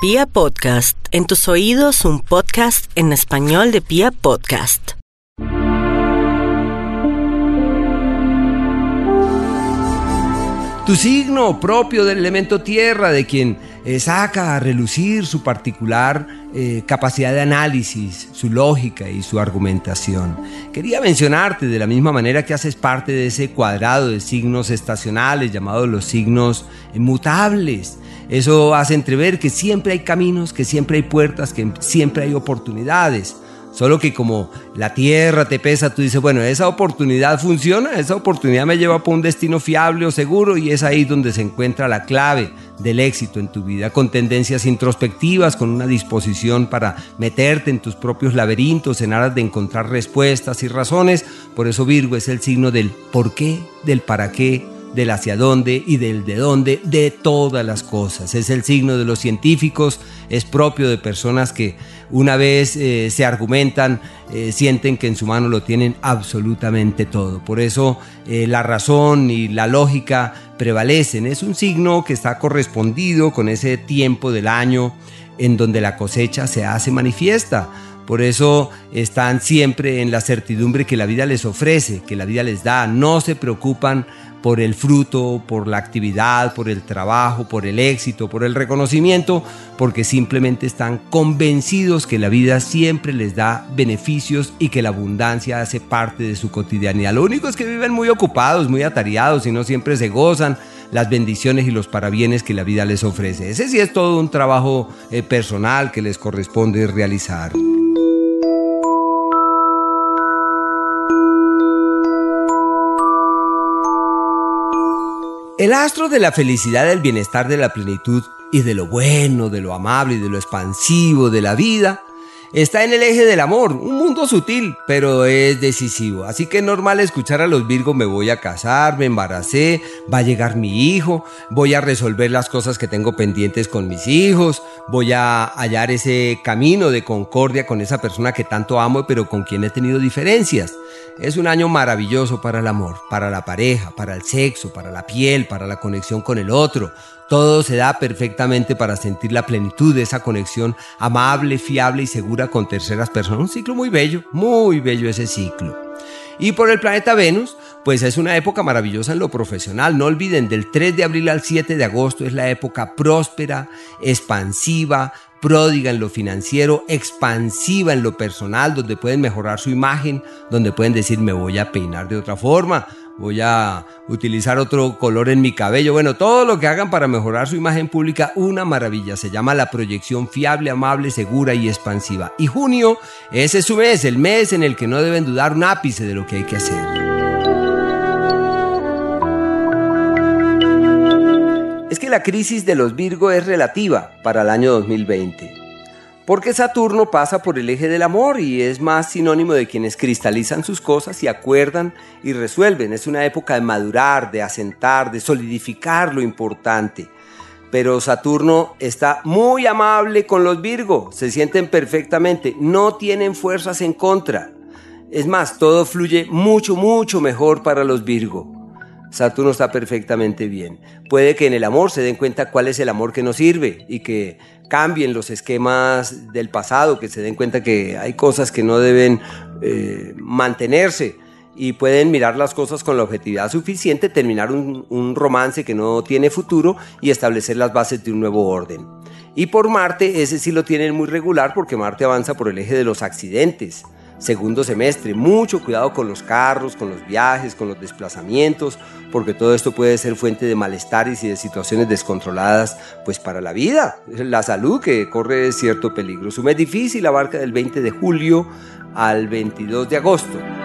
Pia Podcast, en tus oídos un podcast en español de Pia Podcast. Tu signo propio del elemento tierra, de quien eh, saca a relucir su particular eh, capacidad de análisis, su lógica y su argumentación. Quería mencionarte de la misma manera que haces parte de ese cuadrado de signos estacionales llamados los signos mutables. Eso hace entrever que siempre hay caminos, que siempre hay puertas, que siempre hay oportunidades. Solo que como la tierra te pesa, tú dices, bueno, esa oportunidad funciona, esa oportunidad me lleva por un destino fiable o seguro y es ahí donde se encuentra la clave del éxito en tu vida, con tendencias introspectivas, con una disposición para meterte en tus propios laberintos en aras de encontrar respuestas y razones. Por eso Virgo es el signo del por qué, del para qué, del hacia dónde y del de dónde, de todas las cosas. Es el signo de los científicos, es propio de personas que una vez eh, se argumentan, eh, sienten que en su mano lo tienen absolutamente todo. Por eso eh, la razón y la lógica prevalecen. Es un signo que está correspondido con ese tiempo del año en donde la cosecha se hace manifiesta. Por eso están siempre en la certidumbre que la vida les ofrece, que la vida les da. No se preocupan por el fruto, por la actividad, por el trabajo, por el éxito, por el reconocimiento, porque simplemente están convencidos que la vida siempre les da beneficios y que la abundancia hace parte de su cotidianidad. Lo único es que viven muy ocupados, muy atareados y no siempre se gozan las bendiciones y los parabienes que la vida les ofrece. Ese sí es todo un trabajo eh, personal que les corresponde realizar. El astro de la felicidad, del bienestar, de la plenitud y de lo bueno, de lo amable y de lo expansivo de la vida está en el eje del amor, un mundo sutil, pero es decisivo. Así que es normal escuchar a los Virgos, me voy a casar, me embaracé, va a llegar mi hijo, voy a resolver las cosas que tengo pendientes con mis hijos, voy a hallar ese camino de concordia con esa persona que tanto amo, pero con quien he tenido diferencias. Es un año maravilloso para el amor, para la pareja, para el sexo, para la piel, para la conexión con el otro. Todo se da perfectamente para sentir la plenitud de esa conexión amable, fiable y segura con terceras personas. Un ciclo muy bello, muy bello ese ciclo. Y por el planeta Venus, pues es una época maravillosa en lo profesional. No olviden, del 3 de abril al 7 de agosto es la época próspera, expansiva, pródiga en lo financiero, expansiva en lo personal, donde pueden mejorar su imagen, donde pueden decir me voy a peinar de otra forma, voy a utilizar otro color en mi cabello. Bueno, todo lo que hagan para mejorar su imagen pública, una maravilla. Se llama la proyección fiable, amable, segura y expansiva. Y junio, ese es su mes, el mes en el que no deben dudar un ápice de lo que hay que hacer. Es que la crisis de los Virgo es relativa para el año 2020 porque Saturno pasa por el eje del amor y es más sinónimo de quienes cristalizan sus cosas y acuerdan y resuelven. Es una época de madurar, de asentar, de solidificar lo importante. Pero Saturno está muy amable con los Virgo, se sienten perfectamente, no tienen fuerzas en contra. Es más, todo fluye mucho, mucho mejor para los Virgo. Saturno está perfectamente bien. Puede que en el amor se den cuenta cuál es el amor que nos sirve y que cambien los esquemas del pasado, que se den cuenta que hay cosas que no deben eh, mantenerse y pueden mirar las cosas con la objetividad suficiente, terminar un, un romance que no tiene futuro y establecer las bases de un nuevo orden. Y por Marte, ese sí lo tienen muy regular porque Marte avanza por el eje de los accidentes segundo semestre. Mucho cuidado con los carros, con los viajes, con los desplazamientos, porque todo esto puede ser fuente de malestares y de situaciones descontroladas, pues para la vida, la salud que corre cierto peligro. Su mes difícil abarca del 20 de julio al 22 de agosto.